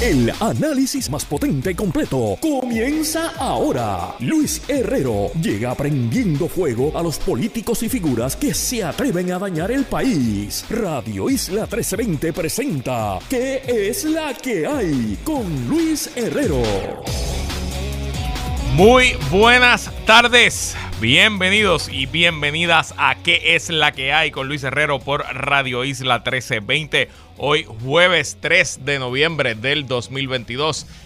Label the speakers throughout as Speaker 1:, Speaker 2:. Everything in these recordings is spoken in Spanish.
Speaker 1: El análisis más potente y completo comienza ahora. Luis Herrero llega prendiendo fuego a los políticos y figuras que se atreven a dañar el país. Radio Isla 1320 presenta ¿Qué es la que hay? con Luis Herrero.
Speaker 2: Muy buenas tardes, bienvenidos y bienvenidas a ¿Qué es la que hay? con Luis Herrero por Radio Isla 1320. Hoy jueves 3 de noviembre del 2022.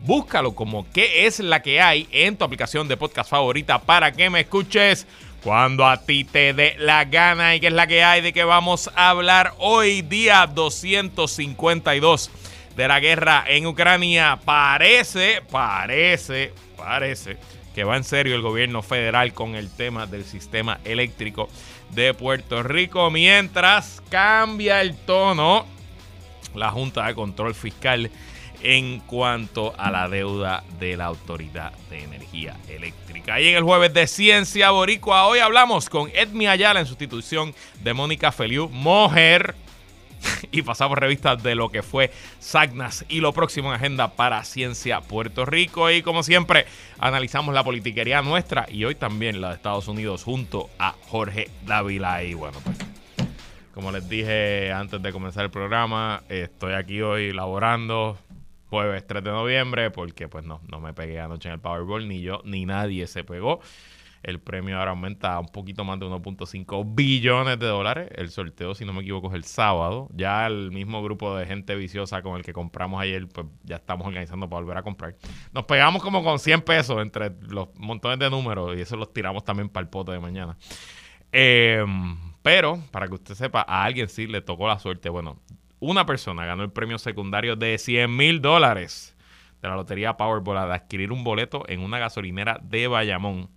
Speaker 2: Búscalo como qué es la que hay en tu aplicación de podcast favorita para que me escuches cuando a ti te dé la gana. Y qué es la que hay de que vamos a hablar hoy día 252 de la guerra en Ucrania. Parece, parece, parece que va en serio el gobierno federal con el tema del sistema eléctrico de Puerto Rico. Mientras cambia el tono la Junta de Control Fiscal en cuanto a la deuda de la Autoridad de Energía Eléctrica. Y en el jueves de Ciencia Boricua, hoy hablamos con Edmi Ayala en sustitución de Mónica Feliu, mujer. Y pasamos revistas de lo que fue Sagnas y lo próximo en agenda para Ciencia Puerto Rico. Y como siempre, analizamos la politiquería nuestra y hoy también la de Estados Unidos junto a Jorge Dávila. Y bueno, pues como les dije antes de comenzar el programa, estoy aquí hoy laborando, jueves 3 de noviembre, porque pues no, no me pegué anoche en el Powerball, ni yo, ni nadie se pegó. El premio ahora aumenta a un poquito más de 1.5 billones de dólares. El sorteo, si no me equivoco, es el sábado. Ya el mismo grupo de gente viciosa con el que compramos ayer, pues ya estamos organizando para volver a comprar. Nos pegamos como con 100 pesos entre los montones de números y eso los tiramos también para el pote de mañana. Em, pero, para que usted sepa, a alguien sí le tocó la suerte. Bueno, una persona ganó el premio secundario de 100 mil dólares de la Lotería Powerball de adquirir un boleto en una gasolinera de Bayamón.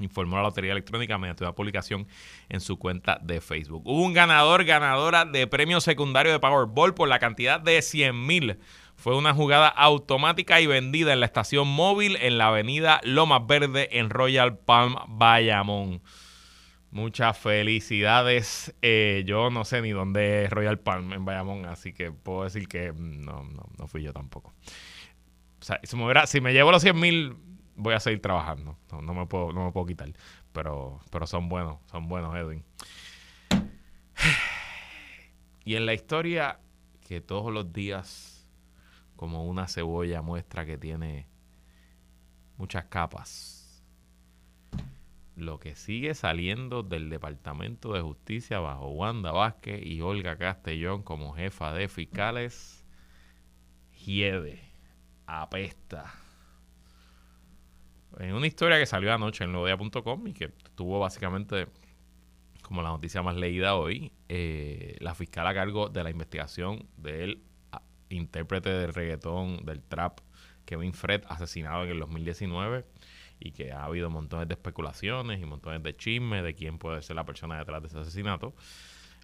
Speaker 2: Informó la Lotería Electrónica mediante una publicación en su cuenta de Facebook. Hubo un ganador, ganadora de premio secundario de Powerball por la cantidad de 100 mil. Fue una jugada automática y vendida en la estación móvil en la avenida Lomas Verde en Royal Palm, Bayamón. Muchas felicidades. Eh, yo no sé ni dónde es Royal Palm en Bayamón, así que puedo decir que no, no, no fui yo tampoco. O sea, si me, llevo los 100 mil, voy a seguir trabajando. No, me puedo, no me puedo quitar. Pero, pero son buenos, son buenos, Edwin. Y en la historia que todos los días, como una cebolla, muestra que tiene muchas capas lo que sigue saliendo del Departamento de Justicia bajo Wanda Vázquez y Olga Castellón como jefa de fiscales, hiede, apesta. En una historia que salió anoche en Lodea.com y que tuvo básicamente como la noticia más leída hoy, eh, la fiscal a cargo de la investigación del ah, intérprete del reggaetón, del trap, Kevin Fred, asesinado en el 2019 y que ha habido montones de especulaciones y montones de chismes de quién puede ser la persona detrás de ese asesinato.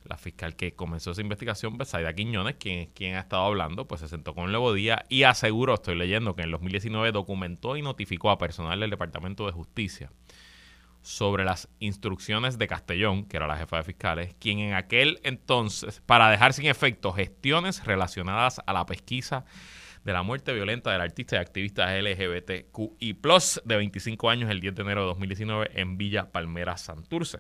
Speaker 2: La fiscal que comenzó esa investigación, Besaida Quiñones, quien, quien ha estado hablando, pues se sentó con Nuevo Día y aseguró, estoy leyendo, que en 2019 documentó y notificó a personal del Departamento de Justicia sobre las instrucciones de Castellón, que era la jefa de fiscales, quien en aquel entonces, para dejar sin efecto gestiones relacionadas a la pesquisa de la muerte violenta del artista y activista LGBTQI, de 25 años, el 10 de enero de 2019, en Villa Palmera, Santurce.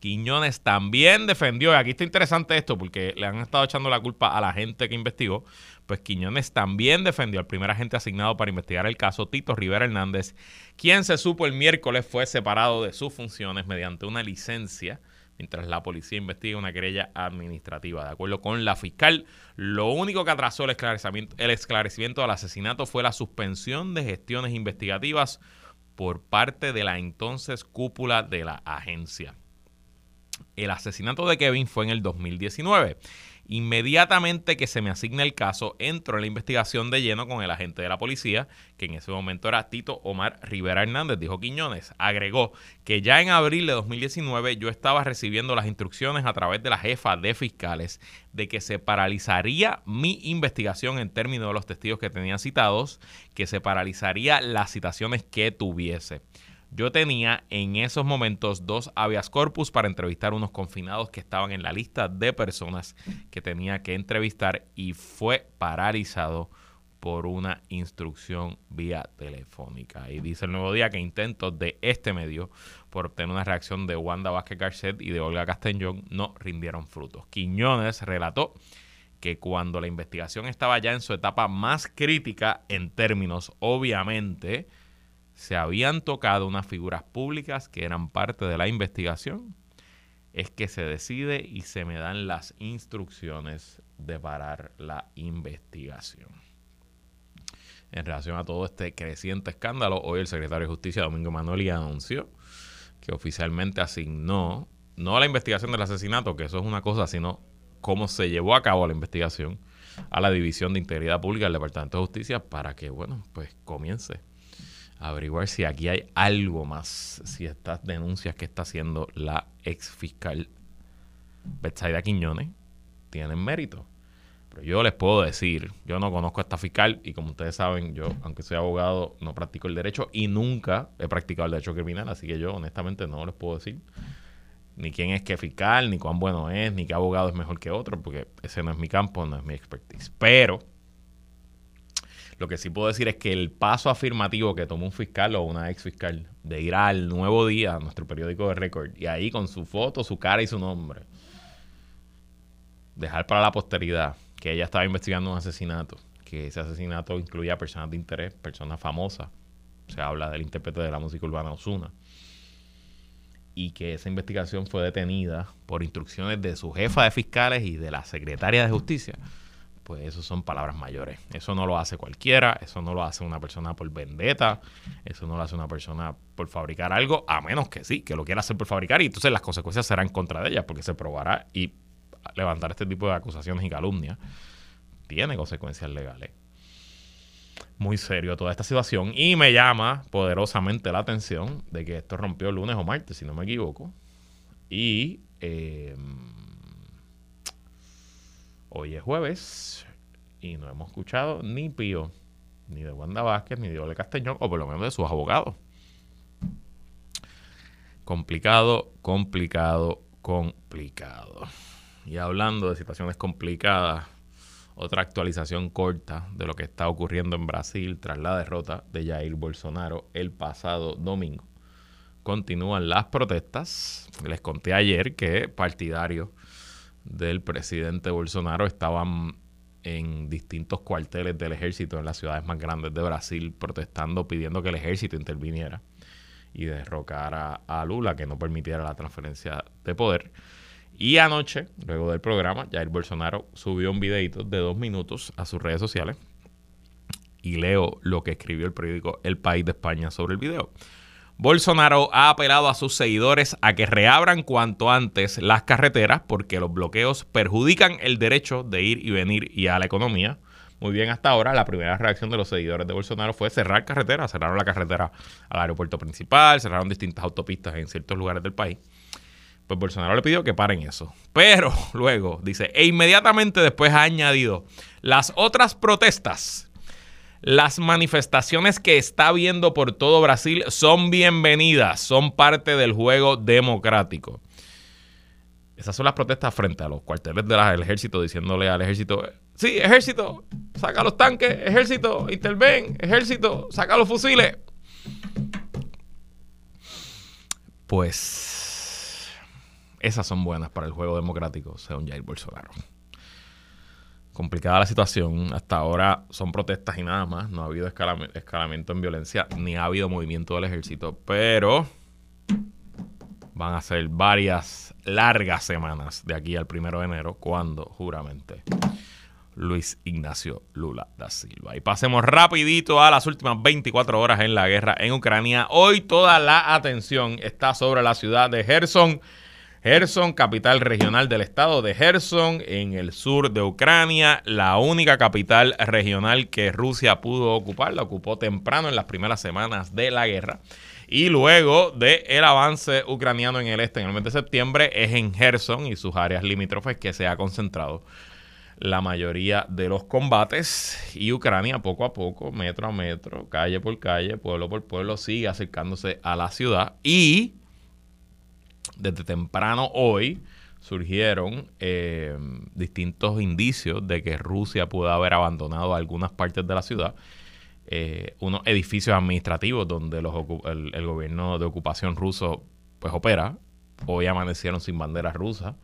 Speaker 2: Quiñones también defendió, y aquí está interesante esto porque le han estado echando la culpa a la gente que investigó, pues Quiñones también defendió al primer agente asignado para investigar el caso, Tito Rivera Hernández, quien se supo el miércoles fue separado de sus funciones mediante una licencia mientras la policía investiga una querella administrativa. De acuerdo con la fiscal, lo único que atrasó el esclarecimiento, el esclarecimiento del asesinato fue la suspensión de gestiones investigativas por parte de la entonces cúpula de la agencia. El asesinato de Kevin fue en el 2019 Inmediatamente que se me asigna el caso, entro en la investigación de lleno con el agente de la policía, que en ese momento era Tito Omar Rivera Hernández, dijo Quiñones. Agregó que ya en abril de 2019 yo estaba recibiendo las instrucciones a través de la jefa de fiscales de que se paralizaría mi investigación en términos de los testigos que tenía citados, que se paralizaría las citaciones que tuviese. Yo tenía en esos momentos dos habeas corpus para entrevistar unos confinados que estaban en la lista de personas que tenía que entrevistar y fue paralizado por una instrucción vía telefónica. Y dice el nuevo día que intentos de este medio por obtener una reacción de Wanda Vázquez Garcet y de Olga Castellón no rindieron frutos. Quiñones relató que cuando la investigación estaba ya en su etapa más crítica en términos, obviamente, se habían tocado unas figuras públicas que eran parte de la investigación, es que se decide y se me dan las instrucciones de parar la investigación. En relación a todo este creciente escándalo, hoy el secretario de Justicia, Domingo Manoli, anunció que oficialmente asignó, no la investigación del asesinato, que eso es una cosa, sino cómo se llevó a cabo la investigación a la División de Integridad Pública del Departamento de Justicia para que, bueno, pues comience averiguar si aquí hay algo más, si estas denuncias que está haciendo la ex fiscal Betsaida Quiñones tienen mérito. Pero yo les puedo decir, yo no conozco a esta fiscal y como ustedes saben, yo, aunque soy abogado, no practico el derecho y nunca he practicado el derecho criminal, así que yo honestamente no les puedo decir ni quién es qué fiscal, ni cuán bueno es, ni qué abogado es mejor que otro, porque ese no es mi campo, no es mi expertise. Pero lo que sí puedo decir es que el paso afirmativo que tomó un fiscal o una ex fiscal de ir al Nuevo Día, a nuestro periódico de récord, y ahí con su foto, su cara y su nombre, dejar para la posteridad que ella estaba investigando un asesinato, que ese asesinato incluía personas de interés, personas famosas. Se habla del intérprete de la música urbana Osuna. Y que esa investigación fue detenida por instrucciones de su jefa de fiscales y de la secretaria de justicia pues eso son palabras mayores. Eso no lo hace cualquiera, eso no lo hace una persona por vendetta, eso no lo hace una persona por fabricar algo, a menos que sí, que lo quiera hacer por fabricar y entonces las consecuencias serán contra de ella porque se probará y levantar este tipo de acusaciones y calumnias tiene consecuencias legales. Muy serio toda esta situación y me llama poderosamente la atención de que esto rompió el lunes o martes, si no me equivoco. Y... Eh, Hoy es jueves y no hemos escuchado ni pío, ni de Wanda Vázquez, ni de Ole Castañón, o por lo menos de sus abogados. Complicado, complicado, complicado. Y hablando de situaciones complicadas, otra actualización corta de lo que está ocurriendo en Brasil tras la derrota de Jair Bolsonaro el pasado domingo. Continúan las protestas. Les conté ayer que partidarios del presidente Bolsonaro estaban en distintos cuarteles del ejército en las ciudades más grandes de Brasil protestando, pidiendo que el ejército interviniera y derrocara a Lula, que no permitiera la transferencia de poder. Y anoche, luego del programa, Jair Bolsonaro subió un videito de dos minutos a sus redes sociales y leo lo que escribió el periódico El País de España sobre el video. Bolsonaro ha apelado a sus seguidores a que reabran cuanto antes las carreteras porque los bloqueos perjudican el derecho de ir y venir y a la economía. Muy bien, hasta ahora la primera reacción de los seguidores de Bolsonaro fue cerrar carreteras. Cerraron la carretera al aeropuerto principal, cerraron distintas autopistas en ciertos lugares del país. Pues Bolsonaro le pidió que paren eso. Pero luego dice, e inmediatamente después ha añadido, las otras protestas las manifestaciones que está viendo por todo Brasil son bienvenidas, son parte del juego democrático. Esas son las protestas frente a los cuarteles del ejército diciéndole al ejército, sí, ejército, saca los tanques, ejército, interven, ejército, saca los fusiles. Pues esas son buenas para el juego democrático, según Jair Bolsonaro complicada la situación. Hasta ahora son protestas y nada más. No ha habido escalamiento en violencia ni ha habido movimiento del ejército. Pero van a ser varias largas semanas de aquí al primero de enero cuando juramente Luis Ignacio Lula da Silva. Y pasemos rapidito a las últimas 24 horas en la guerra en Ucrania. Hoy toda la atención está sobre la ciudad de Gerson Gerson, capital regional del estado de Gerson, en el sur de Ucrania, la única capital regional que Rusia pudo ocupar, la ocupó temprano en las primeras semanas de la guerra. Y luego del el avance ucraniano en el este en el mes de septiembre, es en Gerson y sus áreas limítrofes que se ha concentrado la mayoría de los combates y Ucrania poco a poco, metro a metro, calle por calle, pueblo por pueblo, sigue acercándose a la ciudad y desde temprano hoy surgieron eh, distintos indicios de que Rusia pudo haber abandonado algunas partes de la ciudad, eh, unos edificios administrativos donde los, el, el, gobierno de ocupación ruso pues opera, hoy amanecieron sin banderas rusas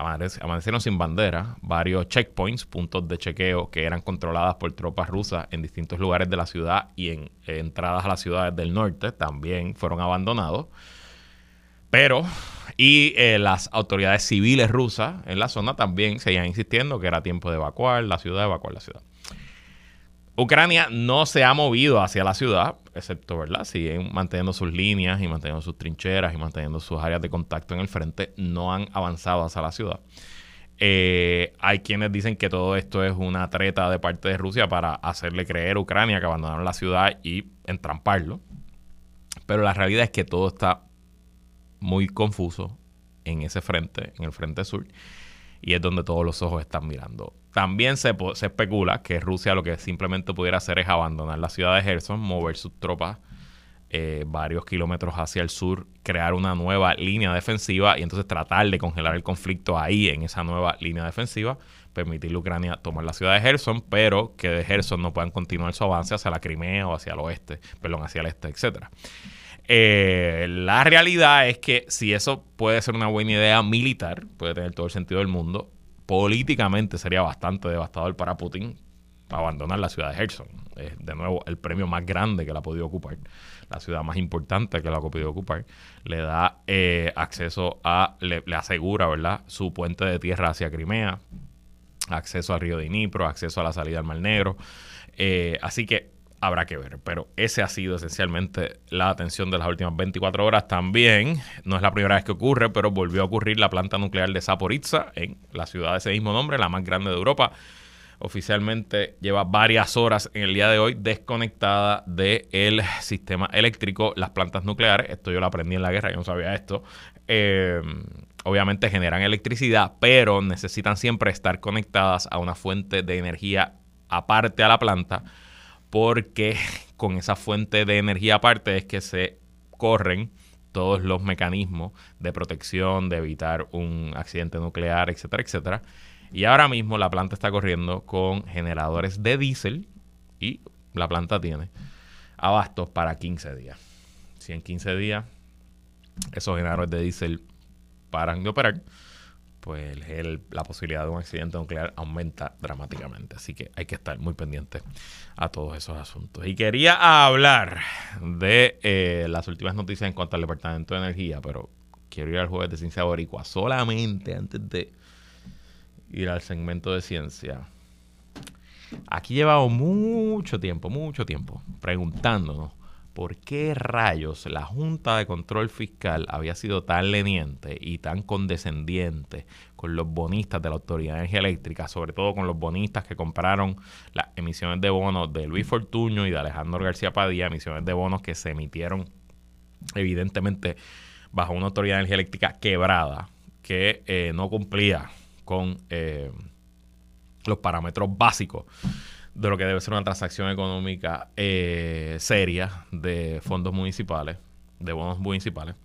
Speaker 2: amanecieron sin bandera, varios checkpoints, puntos de chequeo que eran controladas por tropas rusas en distintos lugares de la ciudad y en entradas a las ciudades del norte también fueron abandonados. Pero, y eh, las autoridades civiles rusas en la zona también seguían insistiendo que era tiempo de evacuar la ciudad, evacuar la ciudad. Ucrania no se ha movido hacia la ciudad, excepto, ¿verdad? Siguen manteniendo sus líneas y manteniendo sus trincheras y manteniendo sus áreas de contacto en el frente. No han avanzado hacia la ciudad. Eh, hay quienes dicen que todo esto es una treta de parte de Rusia para hacerle creer a Ucrania que abandonaron la ciudad y entramparlo. Pero la realidad es que todo está muy confuso en ese frente, en el frente sur, y es donde todos los ojos están mirando también se, especula que Rusia lo que simplemente pudiera hacer es abandonar la ciudad de Gerson, mover sus tropas eh, varios kilómetros hacia el sur, crear una nueva línea defensiva y entonces tratar de congelar el conflicto ahí en esa nueva línea defensiva, permitirle a Ucrania tomar la ciudad de Gerson, pero que de Gerson no puedan continuar su avance hacia la Crimea o hacia el oeste, perdón, hacia el este, etcétera. Eh, la realidad es que si eso puede ser una buena idea militar, puede tener todo el sentido del mundo, políticamente sería bastante devastador para Putin abandonar la ciudad de Gerson. Es de nuevo el premio más grande que la ha podido ocupar, la ciudad más importante que la ha podido ocupar. Le da eh, acceso a, le, asegura, ¿verdad?, su puente de tierra hacia Crimea, acceso al río de Dnipro, acceso a la salida al Mar Negro. Eh, así que habrá que ver. Pero ese ha sido esencialmente la atención de las últimas 24 horas. También, no es la primera vez que ocurre, pero volvió a ocurrir la planta nuclear de Zaporizhzhia en la ciudad de ese mismo nombre, la más grande de Europa. Oficialmente lleva varias horas en el día de hoy desconectada del sistema eléctrico. Las plantas nucleares, esto yo lo aprendí en la guerra, yo no sabía esto. Eh, obviamente generan electricidad, pero necesitan siempre estar conectadas a una fuente de energía aparte a la planta porque con esa fuente de energía aparte es que se corren todos los mecanismos de protección, de evitar un accidente nuclear, etcétera, etcétera. Y ahora mismo la planta está corriendo con generadores de diésel y la planta tiene abastos para 15 días. Si en 15 días esos generadores de diésel paran de operar, pues la posibilidad de un accidente nuclear aumenta dramáticamente. Así que hay que estar muy pendiente a todos esos asuntos. Y quería hablar de eh, las últimas noticias en cuanto al Departamento de Energía, pero quiero ir al jueves de Ciencia Boricua solamente antes de ir al segmento de ciencia. Aquí llevamos mucho tiempo, mucho tiempo preguntándonos por qué rayos la Junta de Control Fiscal había sido tan leniente y tan condescendiente con los bonistas de la Autoridad de Energía Eléctrica, sobre todo con los bonistas que compraron las emisiones de bonos de Luis Fortuño y de Alejandro García Padilla, emisiones de bonos que se emitieron evidentemente bajo una Autoridad de Energía Eléctrica quebrada, que eh, no cumplía con eh, los parámetros básicos de lo que debe ser una transacción económica eh, seria de fondos municipales, de bonos municipales,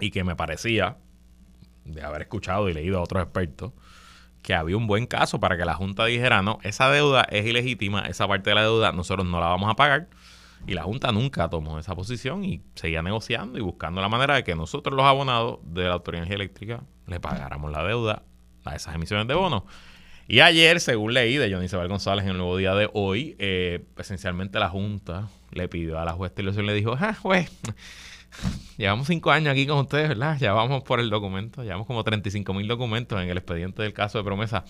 Speaker 2: y que me parecía, de haber escuchado y leído a otros expertos, que había un buen caso para que la Junta dijera, no, esa deuda es ilegítima, esa parte de la deuda nosotros no la vamos a pagar. Y la Junta nunca tomó esa posición y seguía negociando y buscando la manera de que nosotros los abonados de la Autoridad Energía Eléctrica le pagáramos la deuda a esas emisiones de bonos. Y ayer, según leí de Johnny Isabel González en el nuevo día de hoy, eh, esencialmente la Junta le pidió a la juez Tillerson y le dijo, ah, juez, llevamos cinco años aquí con ustedes, ¿verdad? Ya vamos por el documento, llevamos como 35 mil documentos en el expediente del caso de promesa.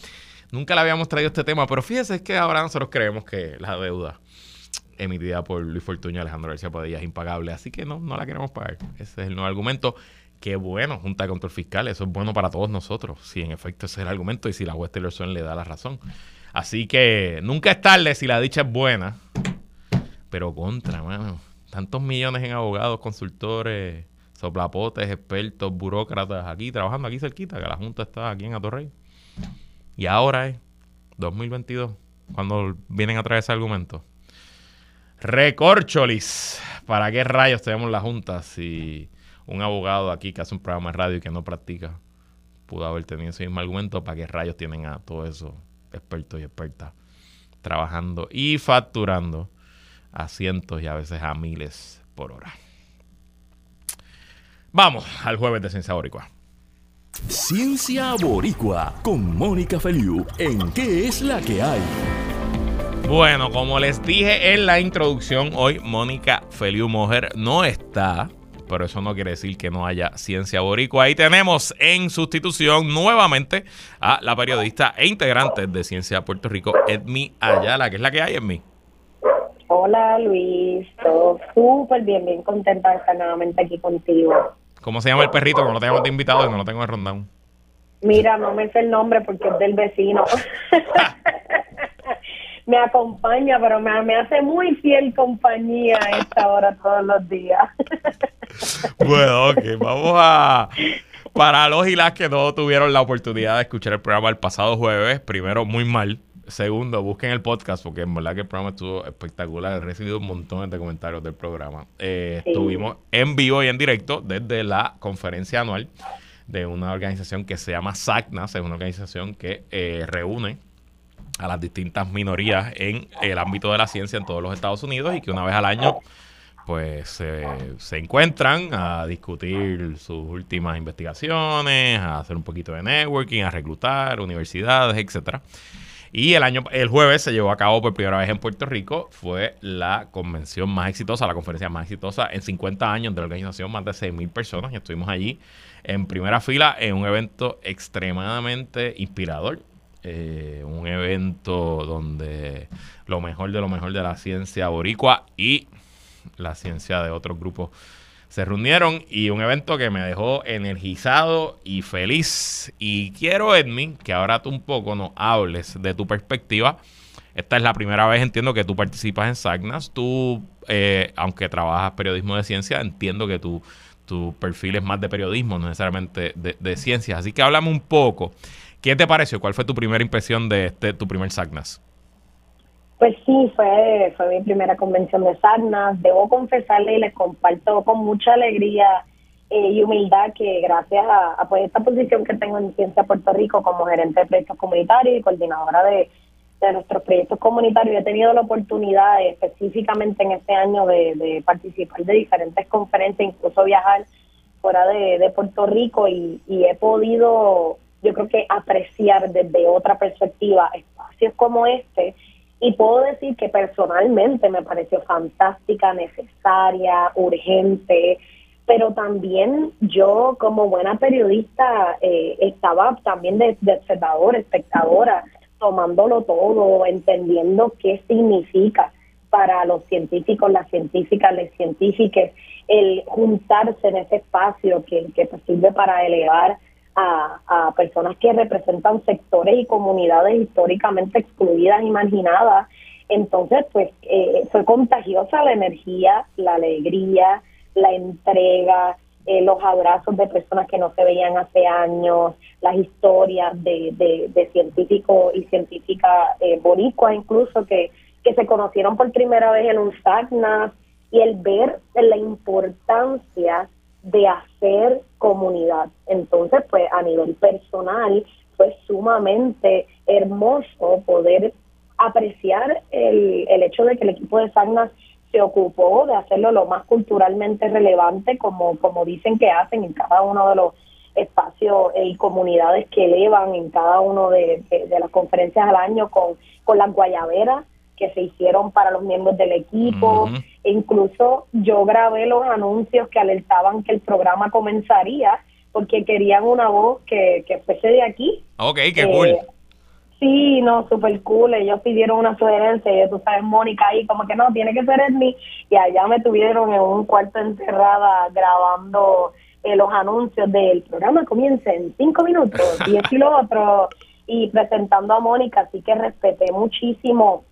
Speaker 2: Nunca le habíamos traído este tema, pero fíjese que ahora nosotros creemos que la deuda emitida por Luis Fortuño y Alejandro García Padilla es impagable, así que no, no la queremos pagar. Ese es el nuevo argumento Qué bueno, Junta de Control Fiscal, eso es bueno para todos nosotros, si en efecto ese es el argumento y si la juez Tillerson le da la razón. Así que nunca es tarde si la dicha es buena, pero contra, mano. Tantos millones en abogados, consultores, soplapotes, expertos, burócratas aquí, trabajando aquí cerquita, que la Junta está aquí en Atorrey. Y ahora es 2022, cuando vienen a traer ese argumento. Recorcholis. ¿Para qué rayos tenemos la Junta si un abogado aquí que hace un programa de radio y que no practica pudo haber tenido ese mismo argumento? ¿Para qué rayos tienen a todos esos expertos y expertas trabajando y facturando a cientos y a veces a miles por hora? Vamos al jueves de Ciencia Boricua.
Speaker 1: Ciencia Boricua con Mónica Feliu en ¿Qué es la que hay?
Speaker 2: Bueno, como les dije en la introducción, hoy Mónica Feliu Mojer no está, pero eso no quiere decir que no haya ciencia boricua. Ahí tenemos en sustitución nuevamente a la periodista e integrante de Ciencia Puerto Rico, Edmi Ayala, que es la que hay, Edmi.
Speaker 3: Hola Luis, todo súper bien, bien contenta de estar nuevamente aquí contigo.
Speaker 2: ¿Cómo se llama el perrito? No lo tenemos de invitado y no lo tengo en rundown.
Speaker 3: Mira, no me sé el nombre porque es del vecino. me acompaña, pero me, me, hace muy fiel compañía a esta hora todos los días.
Speaker 2: bueno, ok, vamos a... Para los y las que no tuvieron la oportunidad de escuchar el programa el pasado jueves, primero, muy mal. Segundo, busquen el podcast porque en verdad que el programa estuvo espectacular. He recibido un montón de comentarios del programa. Eh, Estuvimos en vivo y en directo desde la conferencia anual de una organización que se llama SACNAS. Es una organización que eh, reúne a las distintas minorías en el ámbito de la ciencia en todos los Estados Unidos y que una vez al año pues se encuentran a discutir sus últimas investigaciones, a hacer un poquito de networking, a reclutar universidades, etcétera. Y el año el jueves se llevó a cabo por primera vez en Puerto Rico, fue la convención más exitosa, la conferencia más exitosa en 50 años de la organización, más de 6.000 personas y estuvimos allí en primera fila en un evento extremadamente inspirador eh, un evento donde lo mejor de lo mejor de la ciencia boricua y la ciencia de otros grupos se reunieron y un evento que me dejó energizado y feliz. Y quiero, Edmi, que ahora tú un poco nos hables de tu perspectiva. Esta es la primera vez, entiendo, que tú participas en SAGNAS. Tú, eh, aunque trabajas periodismo de ciencia, entiendo que tu, tu perfil es más de periodismo, no necesariamente de, de ciencias. Así que háblame un poco ¿Qué te pareció? ¿Cuál fue tu primera impresión de este, tu primer SAGNAS?
Speaker 3: Pues sí, fue, fue mi primera convención de SAGNAS. Debo confesarle y les comparto con mucha alegría eh, y humildad que gracias a, pues, esta posición que tengo en Ciencia Puerto Rico como gerente de proyectos comunitarios y coordinadora de, nuestros proyectos comunitarios, he tenido la oportunidad específicamente en este año de, participar de diferentes conferencias, incluso viajar fuera de, Puerto Rico y he podido yo creo que apreciar desde otra perspectiva espacios como este. Y puedo decir que personalmente me pareció fantástica, necesaria, urgente, pero también yo como buena periodista eh, estaba también de, de observador, espectadora, tomándolo todo, entendiendo qué significa para los científicos, las científicas, las científicas, el juntarse en ese espacio que, que sirve para elevar a, personas que representan sectores y comunidades históricamente excluidas y marginadas. Entonces, pues eh, fue contagiosa la energía, la alegría, la entrega, eh, los abrazos de personas que no se veían hace años, las historias de, de, científicos y científicas eh, boricuas incluso que, que se conocieron por primera vez en un SACNAS y el ver la importancia de hacer comunidad. Entonces, pues a nivel personal fue sumamente hermoso poder apreciar el, el hecho de que el equipo de Sagnas se ocupó de hacerlo lo más culturalmente relevante, como, como dicen que hacen en cada uno de los espacios y comunidades que elevan en cada uno de, de, las conferencias al año con, con las guayaberas que se hicieron para los miembros del equipo. E incluso yo grabé los anuncios que alertaban que el programa comenzaría porque querían una voz que, que fuese de aquí.
Speaker 2: Ok, qué eh, cool.
Speaker 3: Sí, no, súper cool. Ellos pidieron una sugerencia y tú sabes, Mónica ahí como que no, tiene que ser Edmi. Y allá me tuvieron en un cuarto encerrada grabando eh, los anuncios del programa comienza en cinco minutos y esto y lo otro, y presentando a Mónica, así que respeté muchísimo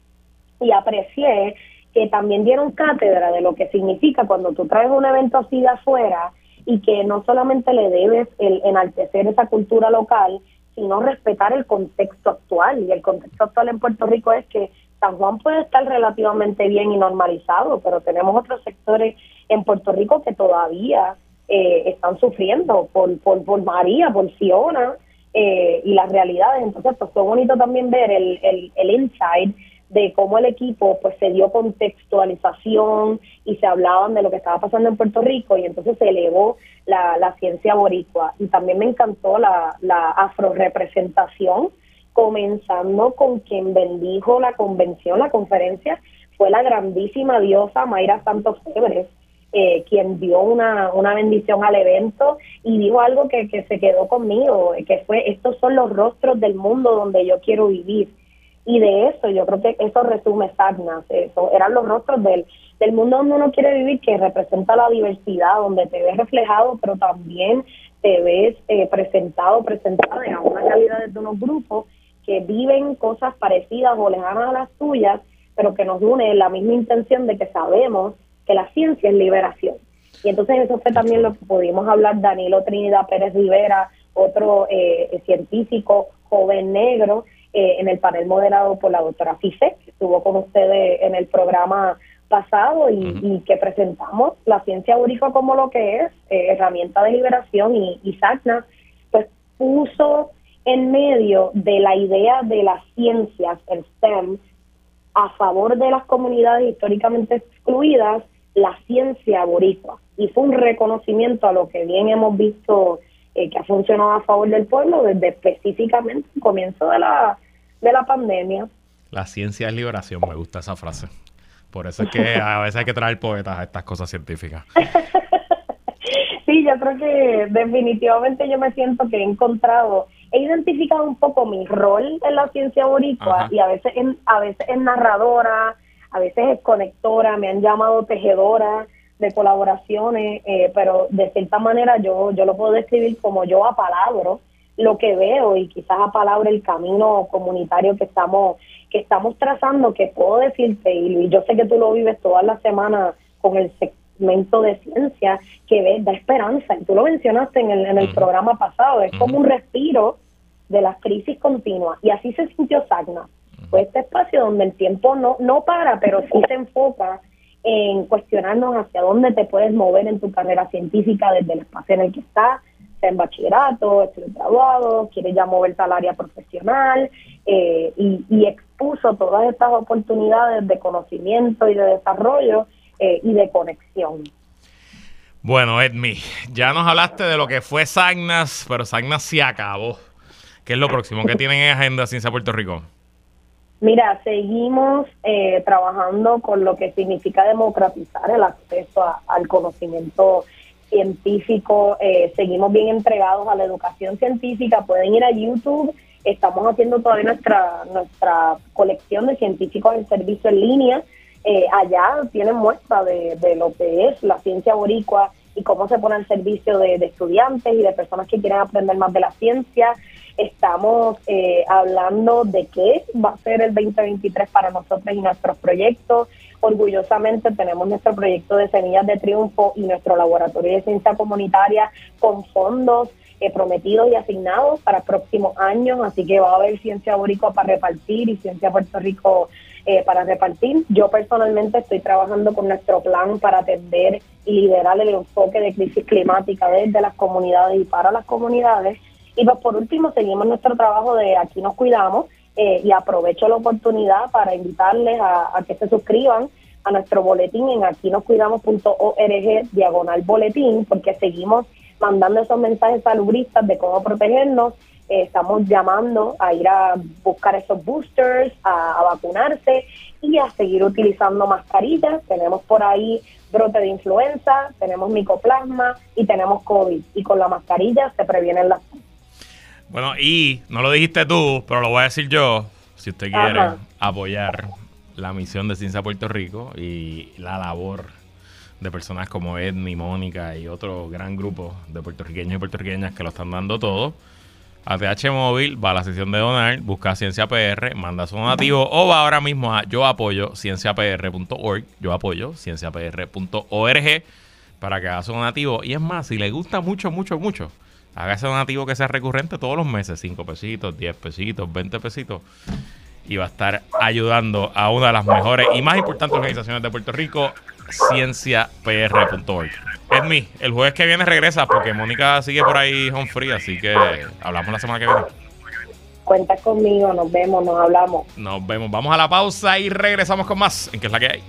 Speaker 3: y aprecié que también dieron cátedra de lo que significa cuando tú traes un evento así de afuera y que no solamente le debes el enaltecer esa cultura local, sino respetar el contexto actual. Y el contexto actual en Puerto Rico es que San Juan puede estar relativamente bien y normalizado, pero tenemos otros sectores en Puerto Rico que todavía eh, están sufriendo por, por, por María, por Fiona eh, y las realidades. Entonces, pues fue bonito también ver el, el, el inside de cómo el equipo pues se dio contextualización y se hablaban de lo que estaba pasando en Puerto Rico y entonces se elevó la, la ciencia boricua. Y también me encantó la, la afrorepresentación comenzando con quien bendijo la convención, la conferencia, fue la grandísima diosa Mayra Santos Febres, eh, quien dio una, una bendición al evento y dijo algo que, que se quedó conmigo, que fue, estos son los rostros del mundo donde yo quiero vivir y de eso yo creo que eso resume Sagnas, eso eran los rostros del, del mundo donde uno quiere vivir que representa la diversidad, donde te ves reflejado, pero también te ves eh, presentado, presentada en una realidad de unos grupos que viven cosas parecidas o lejanas a las tuyas, pero que nos une la misma intención de que sabemos que la ciencia es liberación. Y entonces eso fue también lo que pudimos hablar Danilo Trinidad Pérez Rivera, otro eh, científico joven negro, eh, en el panel moderado por la doctora Fife, que estuvo con ustedes en el programa pasado y, que presentamos la ciencia boricua como lo que es, eh, herramienta de liberación y, y SACNA, pues puso en medio de la idea de las ciencias, el STEM, a favor de las comunidades históricamente excluidas, la ciencia boricua. Y fue un reconocimiento a lo que bien hemos visto eh, que ha funcionado a favor del pueblo desde específicamente el comienzo de la, de la pandemia.
Speaker 2: La ciencia es liberación, me gusta esa frase. Por eso es que a veces hay que traer poetas a estas cosas científicas.
Speaker 3: sí, yo creo que definitivamente yo me siento que he encontrado, he identificado un poco mi rol en la ciencia boricua y a veces en, a veces es narradora, a veces es conectora, me han llamado tejedora de colaboraciones, eh, pero de cierta manera yo, yo lo puedo describir como yo a palabras lo que veo y quizás a palabra el camino comunitario que estamos que estamos trazando que puedo decirte y yo sé que tú lo vives todas las semanas con el segmento de ciencia que ves da esperanza y tú lo mencionaste en el, en el programa pasado es como un respiro de las crisis continuas y así se sintió Sagna fue este espacio donde el tiempo no no para pero sí se enfoca en cuestionarnos hacia dónde te puedes mover en tu carrera científica desde el espacio en el que estás en bachillerato, estoy graduado, quiere ya moverse al área profesional eh, y, expuso todas estas oportunidades de conocimiento y de desarrollo eh, y de conexión.
Speaker 2: Bueno, Edmi, ya nos hablaste de lo que fue Sagnas, pero Sagnas se acabó. ¿Qué es lo próximo que tienen en agenda Ciencia Puerto Rico?
Speaker 3: Mira, seguimos eh, trabajando con lo que significa democratizar el acceso al conocimiento científico, eh, seguimos bien entregados a la educación científica, pueden ir a YouTube, estamos haciendo todavía nuestra, nuestra colección de científicos en servicio en línea, eh, allá tienen muestra de, de, lo que es la ciencia boricua y cómo se pone al servicio de, estudiantes y de personas que quieren aprender más de la ciencia. Estamos eh, hablando de qué va a ser el 2023 para nosotros y nuestros proyectos orgullosamente tenemos nuestro proyecto de Semillas de Triunfo y nuestro laboratorio de ciencia comunitaria con fondos eh, prometidos y asignados para próximos años, así que va a haber ciencia boricua para repartir y ciencia Puerto Rico eh, para repartir. Yo personalmente estoy trabajando con nuestro plan para atender y liderar el enfoque de crisis climática desde las comunidades y para las comunidades. Y pues por último seguimos nuestro trabajo de Aquí nos cuidamos, eh, y aprovecho la oportunidad para invitarles a, que se suscriban a nuestro boletín en aquinoscuidamos.org diagonal boletín porque seguimos mandando esos mensajes salubristas de cómo protegernos. Eh, estamos llamando a ir a buscar esos boosters, a, vacunarse y a seguir utilizando mascarillas. Tenemos por ahí brote de influenza, tenemos micoplasma y tenemos COVID. Y con la mascarilla se previenen las
Speaker 2: bueno, y no lo dijiste tú, pero lo voy a decir yo. Si usted quiere apoyar la misión de Ciencia Puerto Rico y la labor de personas como Edmi, Mónica y otro gran grupo de puertorriqueños y puertorriqueñas que lo están dando todo. ATH Móvil, va a la sección de donar, busca Ciencia PR, manda su donativo o va ahora mismo a yo apoyo cienciapr.org, yo apoyo cienciapr.org para que haga su donativo. Y es más, si le gusta mucho, mucho, mucho, haga ese donativo que sea recurrente todos los meses, 5 pesitos, 10 pesitos, 20 pesitos. Y va a estar ayudando a una de las mejores y más importantes organizaciones de Puerto Rico, cienciapr.org. Edmi, el jueves que viene regresa porque Mónica sigue por ahí home free, así que hablamos la semana que viene.
Speaker 3: Cuenta conmigo, nos vemos, nos hablamos.
Speaker 2: Nos vemos, vamos a la pausa y regresamos con más en qué es la que hay.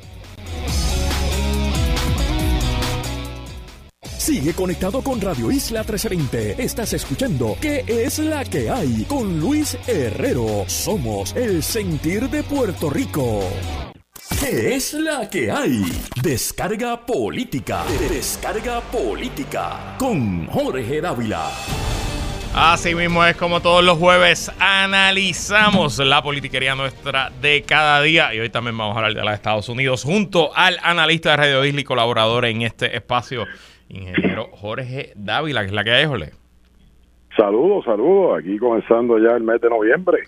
Speaker 1: Sigue conectado con Radio Isla 1320. Estás escuchando ¿Qué es la que hay? Con Luis Herrero. Somos el sentir de Puerto Rico. ¿Qué es la que hay? Descarga política. Descarga política. Con Jorge Dávila.
Speaker 2: Así mismo es como todos los jueves analizamos la politiquería nuestra de cada día y hoy también vamos a hablar de los Estados Unidos junto al analista de Radio Isla y colaborador en este espacio ingeniero Jorge Dávila, que es la que hay, Jorge.
Speaker 4: Saludos, saludos. Aquí comenzando ya el mes de noviembre.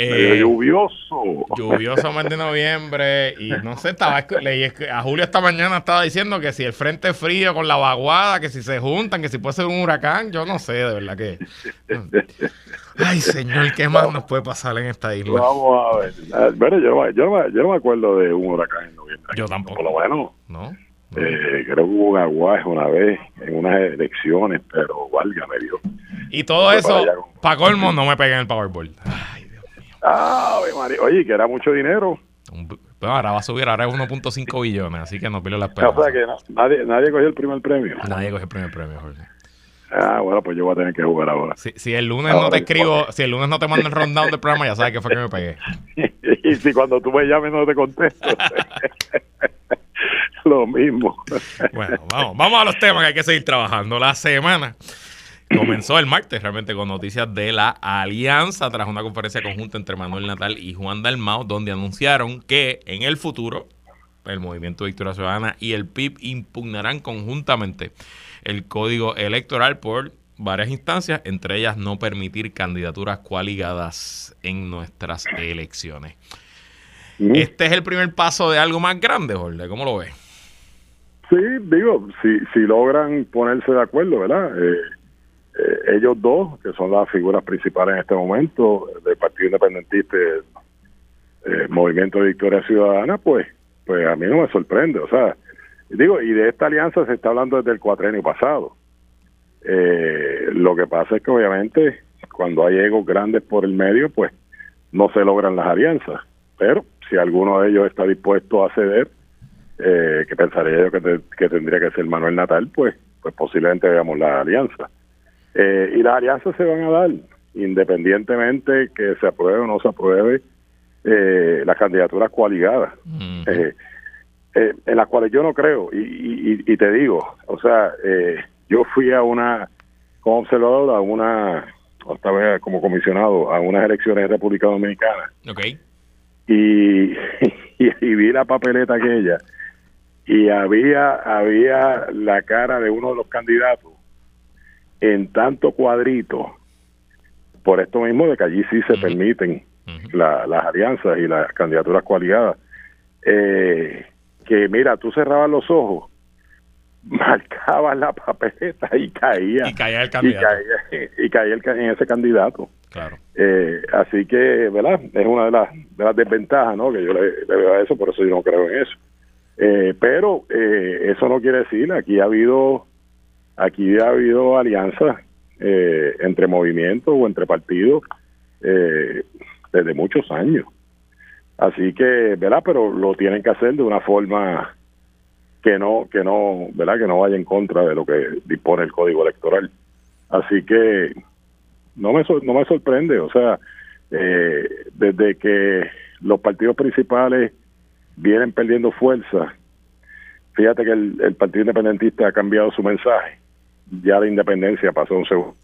Speaker 4: Eh, lluvioso.
Speaker 2: Lluvioso mes de noviembre. Y no sé, estaba leí, a Julio esta mañana estaba diciendo que si el frente frío con la vaguada, que si se juntan, que si puede ser un huracán, yo no sé, de verdad que. Ay, señor, ¿qué más nos puede pasar en esta isla?
Speaker 4: Vamos a ver. Bueno, yo, yo, yo no me acuerdo de un huracán en noviembre.
Speaker 2: Yo tampoco.
Speaker 4: Por lo menos.
Speaker 2: No.
Speaker 4: Eh, creo que hubo un aguaje una vez en unas elecciones, pero me dio.
Speaker 2: Y todo eso, para colmo, no me pegué en el Powerball. Ay, Dios mío.
Speaker 4: Ay, María. Oye, que era mucho dinero.
Speaker 2: Bueno, ahora va a subir, ahora es 1.5 billones, así que no pierdo la esperanza.
Speaker 4: O sea que nadie, nadie cogió el primer premio.
Speaker 2: Nadie cogió el primer premio, Jorge.
Speaker 4: Ah, bueno, pues yo voy a tener que jugar ahora.
Speaker 2: Si, si el lunes no te escribo, si el lunes no te mando el rundown del programa, ya sabes que fue que me pegué.
Speaker 4: y si cuando tú me llames no te contesto. lo mismo.
Speaker 2: Bueno, vamos, vamos a los temas que hay que seguir trabajando. La semana comenzó el martes realmente con noticias de la alianza tras una conferencia conjunta entre Manuel Natal y Juan Dalmao, donde anunciaron que en el futuro el Movimiento Victoria Ciudadana y el PIB impugnarán conjuntamente el código electoral por varias instancias, entre ellas no permitir candidaturas coaligadas en nuestras elecciones. Este es el primer paso de algo más grande, Jorge. ¿Cómo lo ves?
Speaker 4: Sí, digo, si, si logran ponerse de acuerdo, ¿verdad? Eh, eh, ellos dos, que son las figuras principales en este momento del Partido Independentista eh, Movimiento de Victoria Ciudadana, pues, pues a mí no me sorprende. O sea, digo, y de esta alianza se está hablando desde el cuatrenio pasado. lo que pasa es que obviamente cuando hay egos grandes por el medio, pues no se logran las alianzas. Pero si alguno de ellos está dispuesto a ceder, eh, que pensaría yo que, tendría que ser Manuel Natal, pues, pues posiblemente veamos la alianza. Eh, y las alianzas se van a dar, independientemente que se apruebe o no se apruebe eh, las candidaturas coaligadas, eh, en las cuales yo no creo, y, y, te digo, o sea, yo fui a una, como observador, a una, esta vez como comisionado, a unas elecciones de República Dominicana.
Speaker 2: Okay.
Speaker 4: Y, y, vi la papeleta aquella y había había la cara de uno de los candidatos en tanto cuadrito por esto mismo de que allí sí se permiten las alianzas y las candidaturas coaligadas. Eh, que mira tú cerrabas los ojos marcabas la papeleta y caía.
Speaker 2: Y caía el candidato.
Speaker 4: y caía, en ese candidato.
Speaker 2: Claro.
Speaker 4: Eh, así que verdad es una de las de las desventajas no que yo le veo a eso por eso yo no creo en eso eh, pero eh, eso no quiere decir, aquí ha habido, aquí ha habido alianzas eh, entre movimientos o entre partidos desde muchos años. Así que, ¿verdad? Pero lo tienen que hacer de una forma que no, que no, ¿verdad? Que no vaya en contra de lo que dispone el Código Electoral. Así que no me, no me sorprende, o sea, desde que los partidos principales vienen perdiendo fuerza. Fíjate que el, Partido Independentista ha cambiado su mensaje. Ya la independencia pasó un segundo.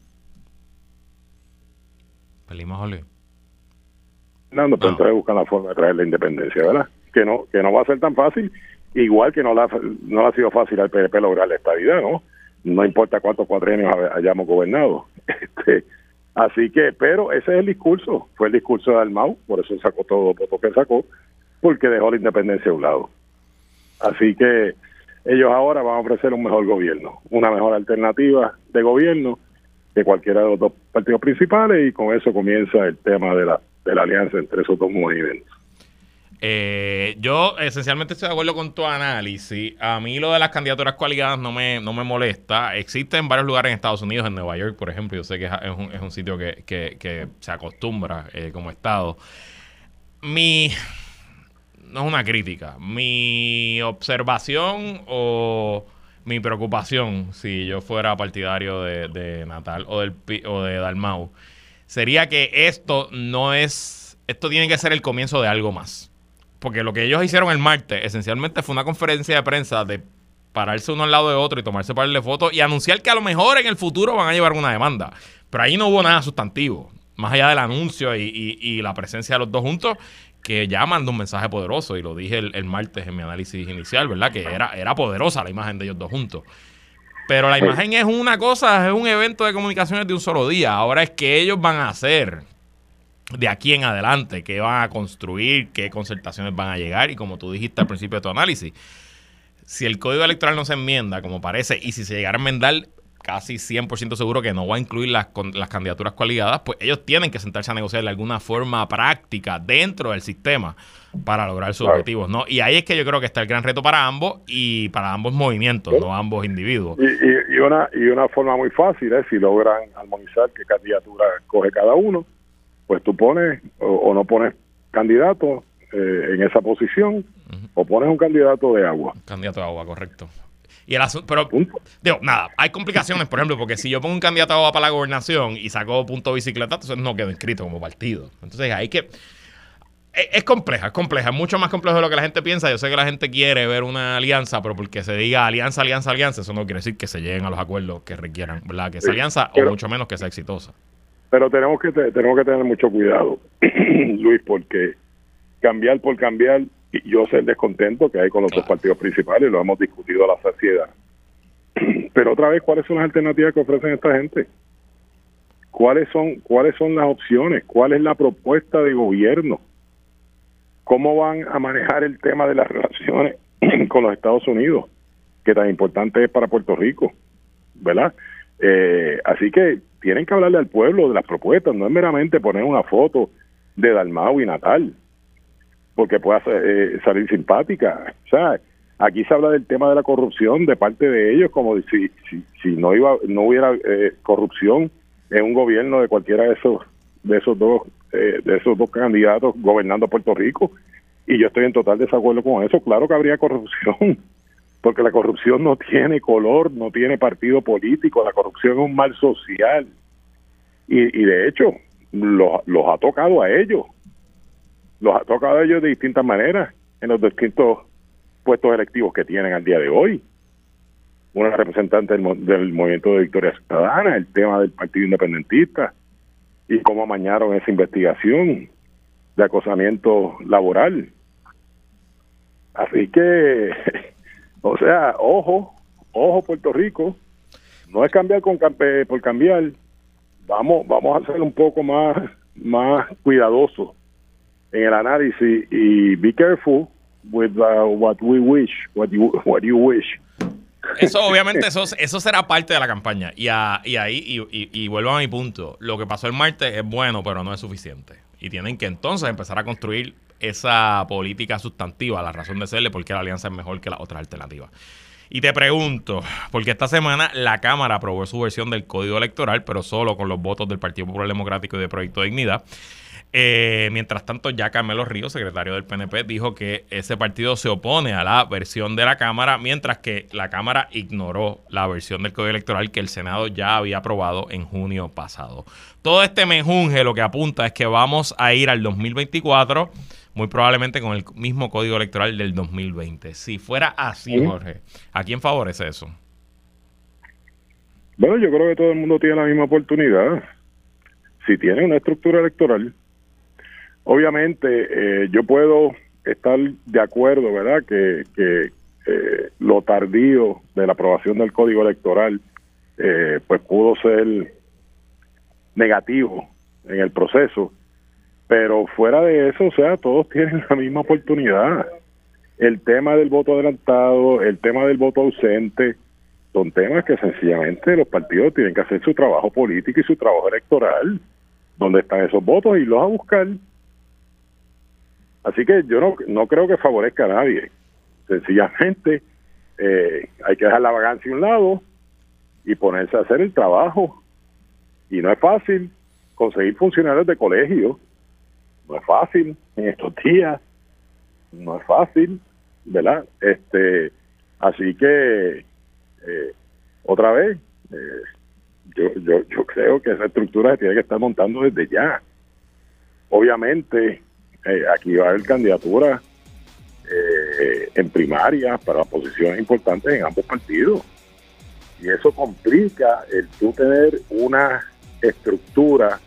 Speaker 2: Perdimos, Julio.
Speaker 4: No, no, pues entonces buscan la forma de traer la independencia, ¿verdad? Que no, que no va a ser tan fácil igual que no, la, no le ha sido fácil al PNP lograr la estabilidad, ¿no? No importa cuántos cuatrenios hayamos gobernado. Este, así que, pero ese es el discurso, fue el discurso de Almau, por eso sacó todo lo que sacó, porque dejó la independencia a un lado. Así que ellos ahora van a ofrecer un mejor gobierno, una mejor alternativa de gobierno de cualquiera de los dos partidos principales y con eso comienza el tema de la, de la alianza entre esos dos movimientos.
Speaker 2: Eh, yo esencialmente estoy de acuerdo con tu análisis. A mí lo de las candidaturas coaligadas no me, no me molesta. Existe en varios lugares en Estados Unidos, en Nueva York, por ejemplo. Yo sé que es un, es un sitio que, que, se acostumbra eh, como Estado. Mi. No es una crítica. Mi observación o mi preocupación, si yo fuera partidario de, Natal o, del, o de Dalmau, sería que esto no es. Esto tiene que ser el comienzo de algo más porque lo que ellos hicieron el martes esencialmente fue una conferencia de prensa de pararse uno al lado de otro y tomarse para de fotos y anunciar que a lo mejor en el futuro van a llevar una demanda. Pero ahí no hubo nada sustantivo, más allá del anuncio y, la presencia de los dos juntos, que ya mandó un mensaje poderoso, y lo dije el, martes en mi análisis inicial, ¿verdad? Que era, era poderosa la imagen de ellos dos juntos. Pero la imagen es una cosa, es un evento de comunicaciones de un solo día. Ahora es que ellos van a hacer de aquí en adelante, qué van a construir, qué concertaciones van a llegar y como tú dijiste al principio de tu análisis, si el código electoral no se enmienda, como parece, y si se llegara a enmendar, casi 100% seguro que no va a incluir las, las candidaturas coaligadas, pues ellos tienen que sentarse a negociar de alguna forma práctica dentro del sistema para lograr sus objetivos, ¿no? Y ahí es que yo creo que está el gran reto para ambos y para ambos movimientos, no ambos individuos.
Speaker 4: Y, y, una, y una forma muy fácil es si logran armonizar qué candidatura coge cada uno, pues tú pones o, no pones candidato eh, en esa posición o pones un candidato de agua.
Speaker 2: Candidato de agua, correcto. Y el asunto, pero, digo, nada, hay complicaciones, por ejemplo, porque si yo pongo un candidato para la gobernación y saco punto bicicleta, entonces no quedo inscrito como partido. Entonces hay que. Es, es, compleja, es compleja, es mucho más complejo de lo que la gente piensa. Yo sé que la gente quiere ver una alianza, pero porque se diga alianza, alianza, alianza, eso no quiere decir que se lleguen a los acuerdos que requieran, ¿verdad? Que esa alianza, o mucho menos que sea exitosa.
Speaker 4: Pero tenemos que tenemos que tener mucho cuidado, Luis, porque cambiar por cambiar, yo sé el descontento que hay con los dos partidos principales, lo hemos discutido a la saciedad. Pero otra vez, ¿cuáles son las alternativas que ofrecen esta gente? ¿Cuáles son, cuáles son las opciones? ¿Cuál es la propuesta de gobierno? ¿Cómo van a manejar el tema de las relaciones con los Estados Unidos, que tan importante es para Puerto Rico? ¿Verdad? Eh, así que tienen que hablarle al pueblo de las propuestas, no es meramente poner una foto de Dalmau y Natal, porque pueda eh, salir simpática. O sea, aquí se habla del tema de la corrupción de parte de ellos, como si, si, si no iba no hubiera eh, corrupción en un gobierno de cualquiera de esos de esos dos eh, de esos dos candidatos gobernando Puerto Rico y yo estoy en total desacuerdo con eso. Claro que habría corrupción, porque la corrupción no tiene color, no tiene partido político, la corrupción es un mal social. Y, de hecho, los, los ha tocado a ellos, los ha tocado a ellos de distintas maneras en los distintos puestos electivos que tienen al día de hoy. Una representante del, del movimiento de Victoria Ciudadana, el tema del Partido Independentista y cómo amañaron esa investigación de acosamiento laboral. Así que O sea, ojo, ojo Puerto Rico, no es cambiar con por cambiar, vamos vamos a ser un poco más más cuidadosos en el análisis y be careful with uh, what we wish, what you what you wish.
Speaker 2: Eso obviamente eso, eso será parte de la campaña y, y ahí y, y, vuelvo a mi punto, lo que pasó el martes es bueno pero no es suficiente y tienen que entonces empezar a construir esa política sustantiva, la razón de serle, porque la alianza es mejor que las otras alternativas. Y te pregunto, porque esta semana la Cámara aprobó su versión del Código Electoral, pero solo con los votos del Partido Popular Democrático y de Proyecto de Dignidad. Eh, mientras tanto, ya Carmelo Ríos, secretario del PNP, dijo que ese partido se opone a la versión de la Cámara, mientras que la Cámara ignoró la versión del Código Electoral que el Senado ya había aprobado en junio pasado. Todo este menjunje lo que apunta es que vamos a ir al 2024 muy probablemente con el mismo código electoral del 2020. Si fuera así, Jorge, ¿a quién favorece eso?
Speaker 4: Bueno, yo creo que todo el mundo tiene la misma oportunidad. Si tiene una estructura electoral, obviamente eh, yo puedo estar de acuerdo, ¿verdad? Que, que, lo tardío de la aprobación del código electoral, eh, pues pudo ser negativo en el proceso, pero fuera de eso, o sea, todos tienen la misma oportunidad. El tema del voto adelantado, el tema del voto ausente, son temas que sencillamente los partidos tienen que hacer su trabajo político y su trabajo electoral, donde están esos votos y los a buscar. Así que yo no, no creo que favorezca a nadie. Sencillamente eh, hay que dejar la vagancia a un lado y ponerse a hacer el trabajo. Y no es fácil conseguir funcionarios de colegio. No es fácil en estos días. No es fácil, ¿verdad? Este, así que eh, otra vez, eh, yo, yo, yo creo que esa estructura se tiene que estar montando desde ya. Obviamente, eh, aquí va a haber candidatura en primaria para posiciones importantes en ambos partidos. Y eso complica el tú tener una estructura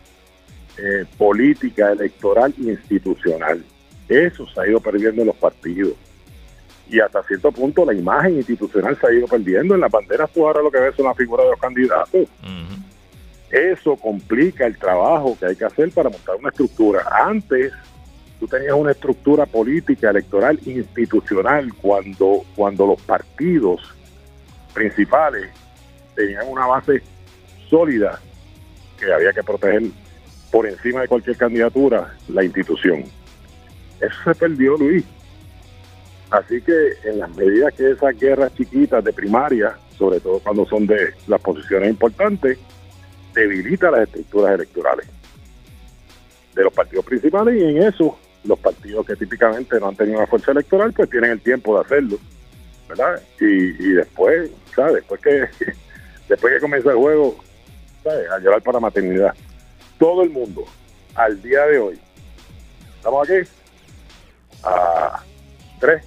Speaker 4: política, electoral, institucional. Eso se ha ido perdiendo en los partidos y hasta cierto punto la imagen institucional se ha ido perdiendo. En las banderas tú ahora lo que ves son la figura de los candidatos. Eso complica el trabajo que hay que hacer para montar una estructura. Antes tú tenías una estructura política, electoral, institucional, cuando, cuando los partidos principales tenían una base sólida que había que proteger por encima de cualquier candidatura la institución. Eso se perdió, Luis. Así que en las medidas que esas guerras chiquitas de primaria, sobre todo cuando son de las posiciones importantes, debilita las estructuras electorales de los partidos principales y en eso los partidos que típicamente no han tenido una fuerza electoral pues tienen el tiempo de hacerlo, ¿verdad? Y, después, ¿sabes? Después que después que comienza el juego, ¿sabes? A llorar para maternidad. Todo el mundo, al día de hoy, estamos aquí a tres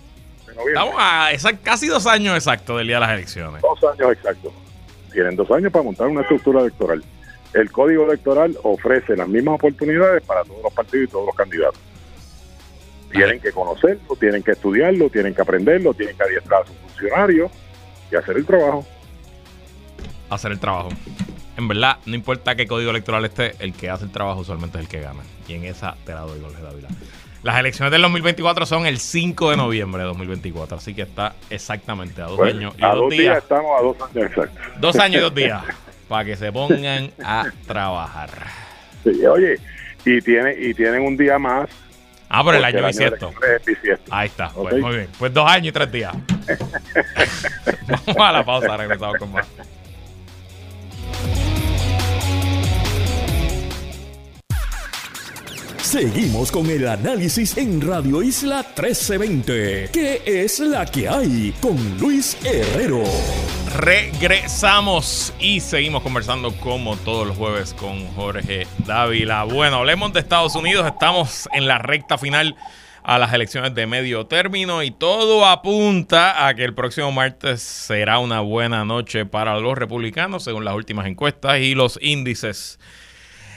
Speaker 2: Estamos a casi dos años exactos del día de las elecciones.
Speaker 4: Dos años exactos. Tienen dos años para montar una estructura electoral. El código electoral ofrece las mismas oportunidades para todos los partidos y todos los candidatos. Tienen que conocerlo, tienen que estudiarlo, tienen que aprenderlo, tienen que adiestrar a sus funcionarios y hacer el trabajo.
Speaker 2: Hacer el trabajo. En verdad, no importa qué código electoral esté, el que hace el trabajo usualmente es el que gana. Y en esa te la doy, Jorge Dávila. Las elecciones del 2024 son el 5 de noviembre de 2024, así que está exactamente a dos años y
Speaker 4: a dos, días. Estamos a dos años exactos.
Speaker 2: Dos años y dos días para que se pongan a trabajar.
Speaker 4: Sí, oye, y, tiene, y tienen un día más.
Speaker 2: Ah, por el año bisiesto. Ahí está, pues, muy bien. Pues dos años y tres días. Vamos a la pausa, regresamos con más.
Speaker 1: Seguimos con el análisis en Radio Isla 1320. ¿Qué es la que hay? Con Luis Herrero.
Speaker 2: Regresamos y seguimos conversando como todos los jueves con Jorge Dávila. Bueno, hablemos de Estados Unidos. Estamos en la recta final a las elecciones de medio término y todo apunta a que el próximo martes será una buena noche para los republicanos según las últimas encuestas y los índices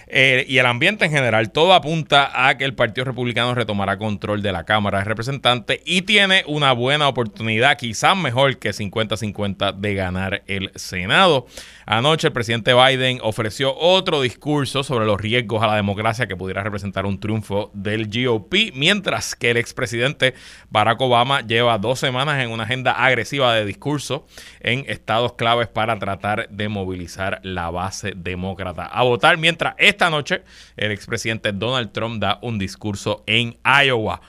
Speaker 2: eh, y el ambiente en general, todo apunta a que el Partido Republicano retomará control de la Cámara de Representantes y tiene una buena oportunidad, quizás mejor que 50-50, de ganar el Senado. Anoche el presidente Biden ofreció otro discurso sobre los riesgos a la democracia que pudiera representar un triunfo del GOP, mientras que el expresidente Barack Obama lleva dos semanas en una agenda agresiva de discurso en estados claves para tratar de movilizar la base demócrata a votar, mientras esta noche el expresidente Donald Trump da un discurso en Iowa.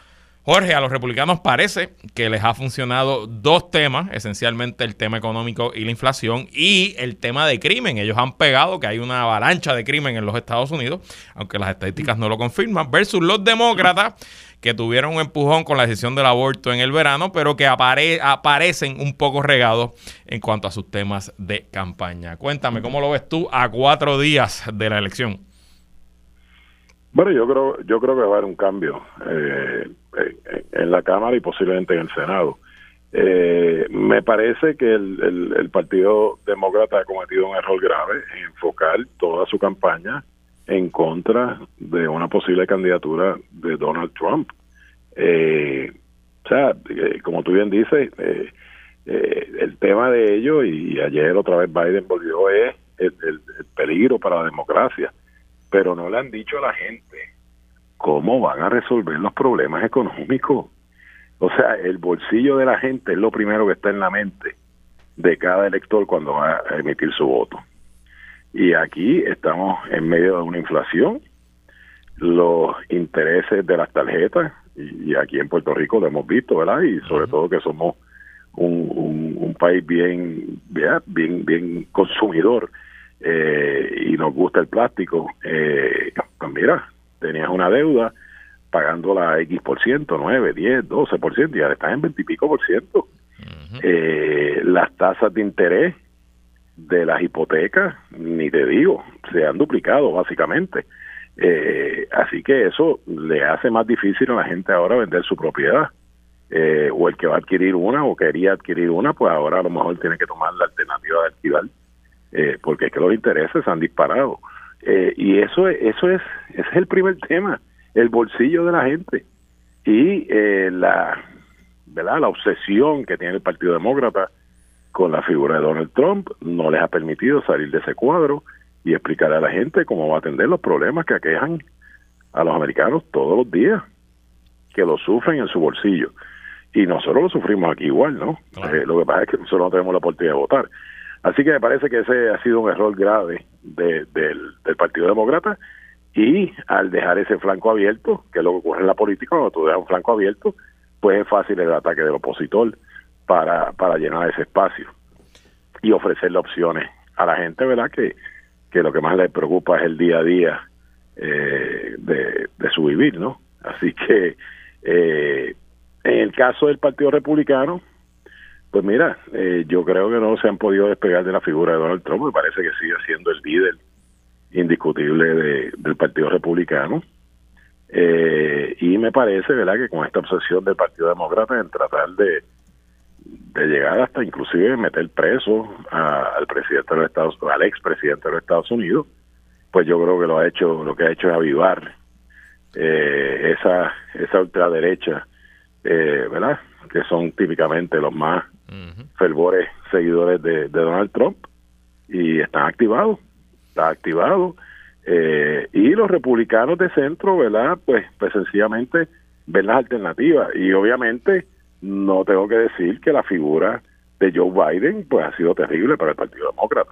Speaker 2: Jorge, a los republicanos parece que les ha funcionado dos temas, esencialmente el tema económico y la inflación y el tema de crimen. Ellos han pegado que hay una avalancha de crimen en los Estados Unidos, aunque las estadísticas no lo confirman, versus los demócratas que tuvieron un empujón con la decisión del aborto en el verano, pero que aparecen un poco regados en cuanto a sus temas de campaña. Cuéntame, ¿cómo lo ves tú a cuatro días de la elección?
Speaker 4: Bueno, yo creo, yo creo que va a haber un cambio eh, en la Cámara y posiblemente en el Senado. Eh, me parece que el, el, Partido Demócrata ha cometido un error grave en enfocar toda su campaña en contra de una posible candidatura de Donald Trump. Eh, o sea, como tú bien dices, Eh, el tema de ello, y ayer otra vez Biden volvió, es el, peligro para la democracia. Pero no le han dicho a la gente cómo van a resolver los problemas económicos. O sea, el bolsillo de la gente es lo primero que está en la mente de cada elector cuando va a emitir su voto. Y aquí estamos en medio de una inflación, los intereses de las tarjetas, y, aquí en Puerto Rico lo hemos visto, ¿verdad? Y sobre todo que somos un, un, país bien, bien, bien consumidor eh, y nos gusta el plástico. Eh, pues mira, tenías una deuda pagando la X por ciento, 9, 10, 12 por ciento, y ahora estás en 20 y pico por ciento. eh, las tasas de interés de las hipotecas, ni te digo, se han duplicado básicamente. Eh, así que eso le hace más difícil a la gente ahora vender su propiedad. Eh, o el que va a adquirir una o quería adquirir una, pues ahora a lo mejor tiene que tomar la alternativa de alquilar, eh, porque es que los intereses han disparado. y eso, eso es, ese es el primer tema, el bolsillo de la gente. Y la, ¿verdad? la obsesión que tiene el Partido Demócrata con la figura de Donald Trump no les ha permitido salir de ese cuadro y explicar a la gente cómo va a atender los problemas que aquejan a los americanos todos los días, que lo sufren en su bolsillo. Y nosotros lo sufrimos aquí igual, ¿no? Eh, lo que pasa es que nosotros no tenemos la oportunidad de votar. Así que me parece que ese ha sido un error grave del, del Partido Demócrata y al dejar ese flanco abierto, que es lo que ocurre en la política, cuando tú dejas un flanco abierto, pues es fácil el ataque del opositor para, para llenar ese espacio y ofrecerle opciones a la gente, ¿verdad? Que, lo que más le preocupa es el día a día eh, de, su vivir, ¿no? Así que eh, en el caso del Partido Republicano, pues mira, eh, yo creo que no se han podido despegar de la figura de Donald Trump, me parece que sigue siendo el líder indiscutible del Partido Republicano. y me parece, ¿verdad?, que con esta obsesión del Partido Demócrata en tratar de de llegar hasta inclusive meter preso al presidente de los Estados al expresidente de los Estados Unidos pues yo creo que lo ha hecho lo que ha hecho es avivar eh, esa esa ultraderecha eh, verdad que son típicamente los más fervores seguidores de, Donald Trump y están activados está activado. Eh, y los republicanos de centro verdad pues pues sencillamente ven las alternativas. Y obviamente no tengo que decir que la figura de Joe Biden pues ha sido terrible para el Partido Demócrata.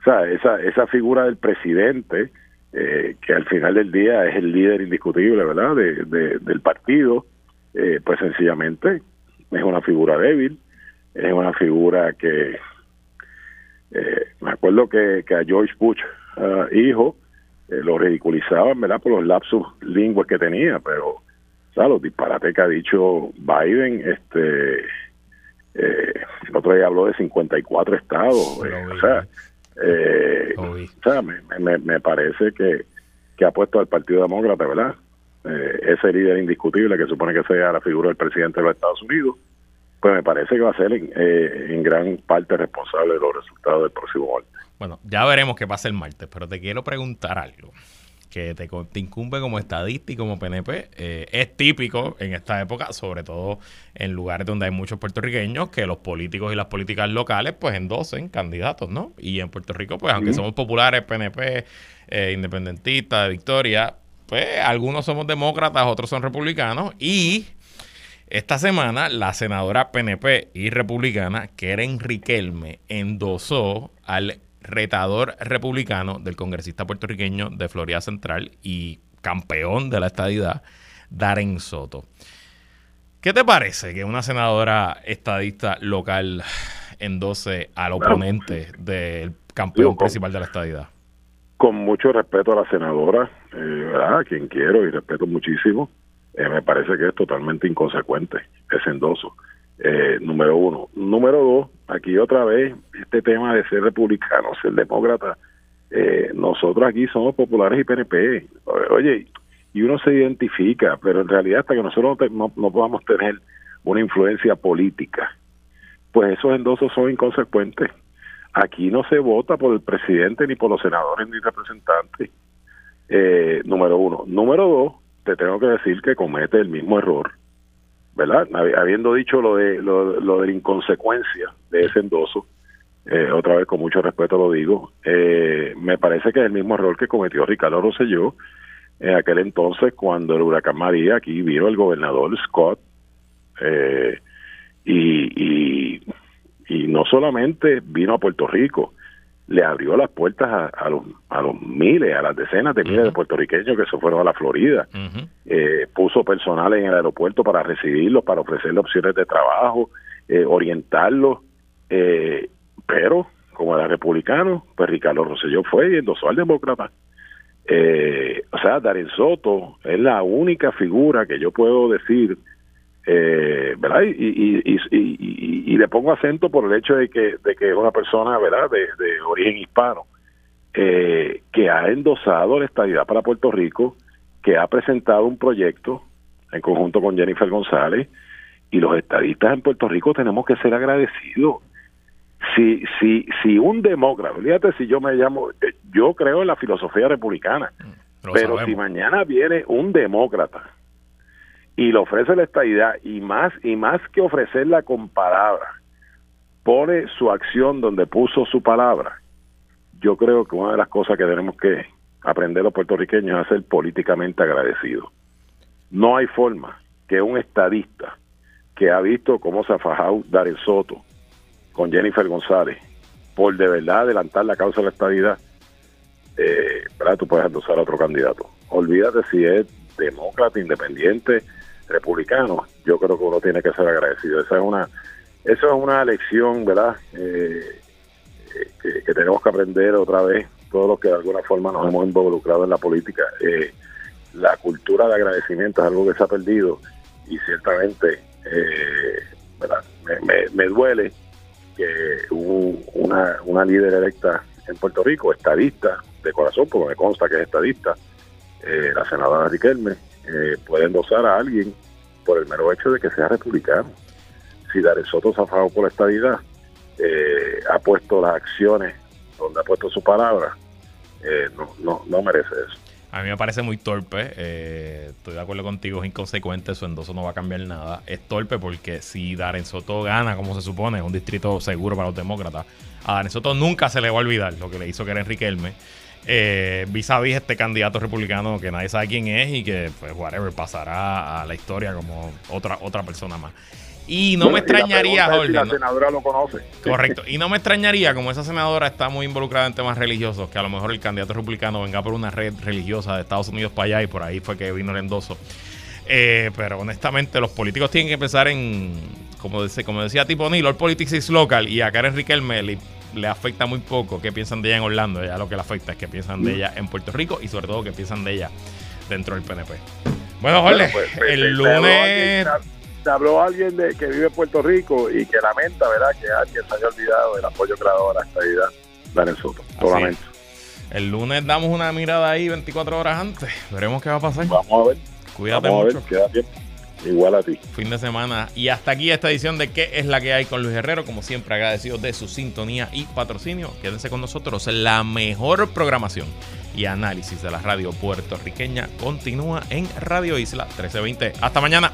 Speaker 4: O sea, esa, esa figura del presidente, eh, que al final del día es el líder indiscutible, ¿verdad?, de, del partido, eh, pues sencillamente es una figura débil, es una figura que, eh, me acuerdo que, que a George Bush, ah, hijo, lo ridiculizaban, ¿verdad?, por los lapsus lingües que tenía, pero los disparates que ha dicho Biden, este, eh, el otro día habló de 54 estados, eh, o sea, eh, o sea me, me, parece que, que ha puesto al Partido Demócrata, ¿verdad? Eh, ese líder indiscutible que supone que sea la figura del presidente de los Estados Unidos, pues me parece que va a ser en, en gran parte responsable de los resultados del próximo martes.
Speaker 2: Bueno, ya veremos qué pasa el martes, pero te quiero preguntar algo que te, incumbe como estadista y como PNP. Eh, es típico en esta época, sobre todo en lugares donde hay muchos puertorriqueños, que los políticos y las políticas locales pues endosen candidatos, ¿no? Y en Puerto Rico, pues aunque somos populares, PNP, eh, independentistas, de Victoria, pues algunos somos demócratas, otros son republicanos y... Esta semana, la senadora PNP y republicana, Keren Riquelme, endosó al retador republicano del congresista puertorriqueño de Florida Central y campeón de la estadidad, Darren Soto. ¿Qué te parece que una senadora estadista local endose al oponente del campeón principal de la estadidad?
Speaker 4: Con mucho respeto a la senadora, eh, quien quiero y respeto muchísimo, eh, me parece que es totalmente inconsecuente ese endoso. Eh, número uno. Número dos, aquí otra vez, este tema de ser republicano, ser demócrata, eh, nosotros aquí somos populares y PNP. Oye, y uno se identifica, pero en realidad hasta que nosotros no, no podamos tener una influencia política, pues esos endosos son inconsecuentes. Aquí no se vota por el presidente, ni por los senadores, ni representantes. Eh, número uno. Número dos, te tengo que decir que comete el mismo error ¿verdad? Habiendo dicho lo de, lo, de la inconsecuencia de ese endoso, eh, otra vez con mucho respeto lo digo, eh, me parece que es el mismo error que cometió Ricardo Rosselló en aquel entonces cuando el huracán María aquí vino el gobernador Scott eh, y, y no solamente vino a Puerto Rico, le abrió las puertas a, los, a los miles, a las decenas de miles de puertorriqueños que se fueron a la Florida. eh, puso personal en el aeropuerto para recibirlos, para ofrecerle opciones de trabajo, eh, orientarlos. Eh, pero, como era republicano, pues Ricardo Rosselló fue y endosó al demócrata. Eh, o sea, Darren Soto es la única figura que yo puedo decir eh, ¿verdad? Y, y, y, y, le pongo acento por el hecho de que, de que es una persona, ¿verdad?, de, origen hispano, eh, que ha endosado la estabilidad para Puerto Rico, que ha presentado un proyecto en conjunto con Jennifer González, y los estadistas en Puerto Rico tenemos que ser agradecidos. Si, si, si un demócrata, fíjate si yo me llamo, eh, yo creo en la filosofía republicana, mm, pero si mañana viene un demócrata y le ofrece la estadidad y más y más que ofrecerla con palabras pone su acción donde puso su palabra. Yo creo que una de las cosas que tenemos que aprender los puertorriqueños es ser políticamente agradecidos. No hay forma que un estadista que ha visto cómo se ha fajado Soto con Jennifer González por de verdad adelantar la causa de la estadidad eh, tú puedes endosar a otro candidato. Olvídate si es demócrata, independiente republicanos, yo creo que uno tiene que ser agradecido. Esa es una, eso es una lección, ¿verdad? Eh, que, tenemos que aprender otra vez, todos los que de alguna forma nos hemos involucrado en la política. Eh, la cultura de agradecimiento es algo que se ha perdido y ciertamente, eh, ¿verdad? Me, duele que una, una líder electa en Puerto Rico, estadista de corazón, porque me consta que es estadista, la senadora Riquelme, eh, puede endosar a alguien por el mero hecho de que sea republicano. Si Darel Soto se ha por la estabilidad, eh, ha puesto las acciones donde ha puesto su palabra, eh, no, no, no merece eso.
Speaker 2: A mí me parece muy torpe. Eh, estoy de acuerdo contigo, es inconsecuente. Su endoso no va a cambiar nada. Es torpe porque si Darren Soto gana, como se supone, es un distrito seguro para los demócratas. A Darren Soto nunca se le va a olvidar lo que le hizo que era Enrique Elme eh, vis a vis este candidato republicano que nadie sabe quién es y que, pues, whatever, pasará a la historia como otra, otra persona más. Y no me extrañaría,
Speaker 4: la senadora lo conoce.
Speaker 2: Correcto. Y no me extrañaría, como esa senadora está muy involucrada en temas religiosos, que a lo mejor el candidato republicano venga por una red religiosa de Estados Unidos para allá y por ahí fue que vino el endoso. Eh, pero honestamente, los políticos tienen que pensar en, como, dice, como decía Tipo Neil, all politics is local. Y a Karen Riquelme le afecta muy poco qué piensan de ella en Orlando. Ya lo que le afecta es que piensan de mm. ella en Puerto Rico y sobre todo que piensan de ella dentro del PNP. Bueno, Jorge, pues, pues, el lunes...
Speaker 4: Te habló alguien de que vive en Puerto Rico y que lamenta, ¿verdad?, que alguien se haya olvidado del apoyo creador a la estadidad Daniel Soto. Lo lamento.
Speaker 2: El lunes damos una mirada ahí 24 horas antes. Veremos qué va a pasar.
Speaker 4: Vamos a ver.
Speaker 2: Cuídate Vamos mucho. A ver.
Speaker 4: Igual a ti.
Speaker 2: Fin de semana. Y hasta aquí esta edición de ¿Qué es la que hay con Luis Herrero? Como siempre, agradecido de su sintonía y patrocinio. Quédense con nosotros. La mejor programación y análisis de la radio puertorriqueña continúa en Radio Isla 1320. Hasta mañana.